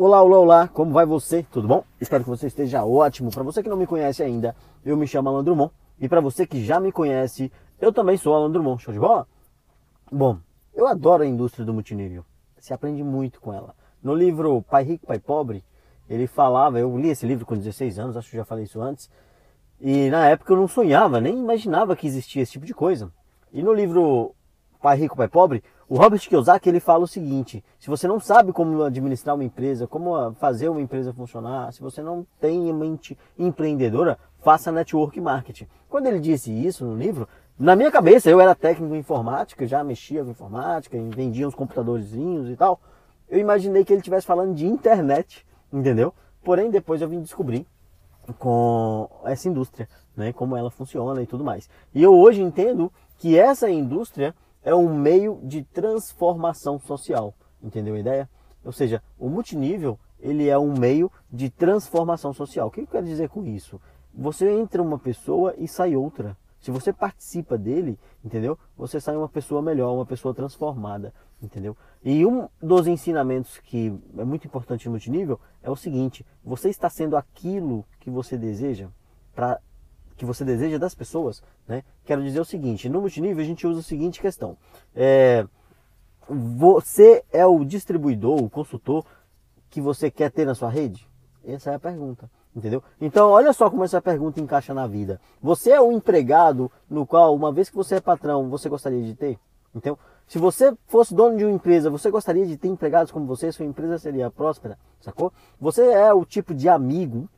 Olá, olá, olá, como vai você? Tudo bom? Espero que você esteja ótimo. Para você que não me conhece ainda, eu me chamo Alan Drummond. E para você que já me conhece, eu também sou Alan Drummond. Show de bola? Bom, eu adoro a indústria do multinível. Se aprende muito com ela. No livro Pai Rico, Pai Pobre, ele falava, eu li esse livro com 16 anos, acho que já falei isso antes. E na época eu não sonhava, nem imaginava que existia esse tipo de coisa. E no livro Pai Rico, Pai Pobre, o Robert Kiyosaki ele fala o seguinte: se você não sabe como administrar uma empresa, como fazer uma empresa funcionar, se você não tem mente empreendedora, faça network marketing. Quando ele disse isso no livro, na minha cabeça eu era técnico em informática, já mexia com informática, vendia uns computadorzinhos e tal. Eu imaginei que ele estivesse falando de internet, entendeu? Porém, depois eu vim descobrir com essa indústria, né, como ela funciona e tudo mais. E eu hoje entendo que essa indústria é um meio de transformação social. Entendeu a ideia? Ou seja, o multinível ele é um meio de transformação social. O que eu quero dizer com isso? Você entra uma pessoa e sai outra. Se você participa dele, entendeu? Você sai uma pessoa melhor, uma pessoa transformada, entendeu? E um dos ensinamentos que é muito importante no multinível é o seguinte: você está sendo aquilo que você deseja para que você deseja das pessoas, né? Quero dizer o seguinte, no multinível a gente usa a seguinte questão. É, você é o distribuidor, o consultor que você quer ter na sua rede? Essa é a pergunta, entendeu? Então, olha só como essa pergunta encaixa na vida. Você é o empregado no qual, uma vez que você é patrão, você gostaria de ter? Então, se você fosse dono de uma empresa, você gostaria de ter empregados como você? Sua empresa seria próspera, sacou? Você é o tipo de amigo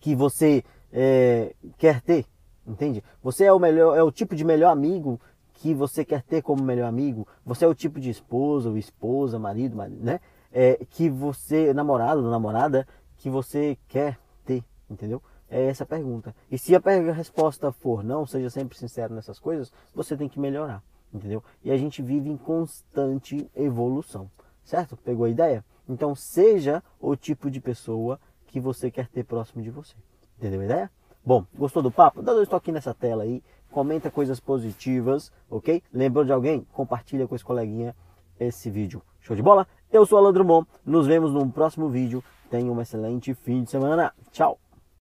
que você é, quer ter, entende? Você é o melhor, é o tipo de melhor amigo que você quer ter como melhor amigo. Você é o tipo de esposa ou esposa, marido, marido né? É, que você, namorado namorada, que você quer ter, entendeu? É essa a pergunta. E se a resposta for não, seja sempre sincero nessas coisas, você tem que melhorar, entendeu? E a gente vive em constante evolução, certo? Pegou a ideia? Então seja o tipo de pessoa que você quer ter próximo de você. Entendeu a ideia? Bom, gostou do papo? Dá dois toquinhos nessa tela aí, comenta coisas positivas, ok? Lembrou de alguém? Compartilha com esse coleguinha esse vídeo. Show de bola? Eu sou o Alan Drummond, nos vemos no próximo vídeo. Tenha um excelente fim de semana. Tchau!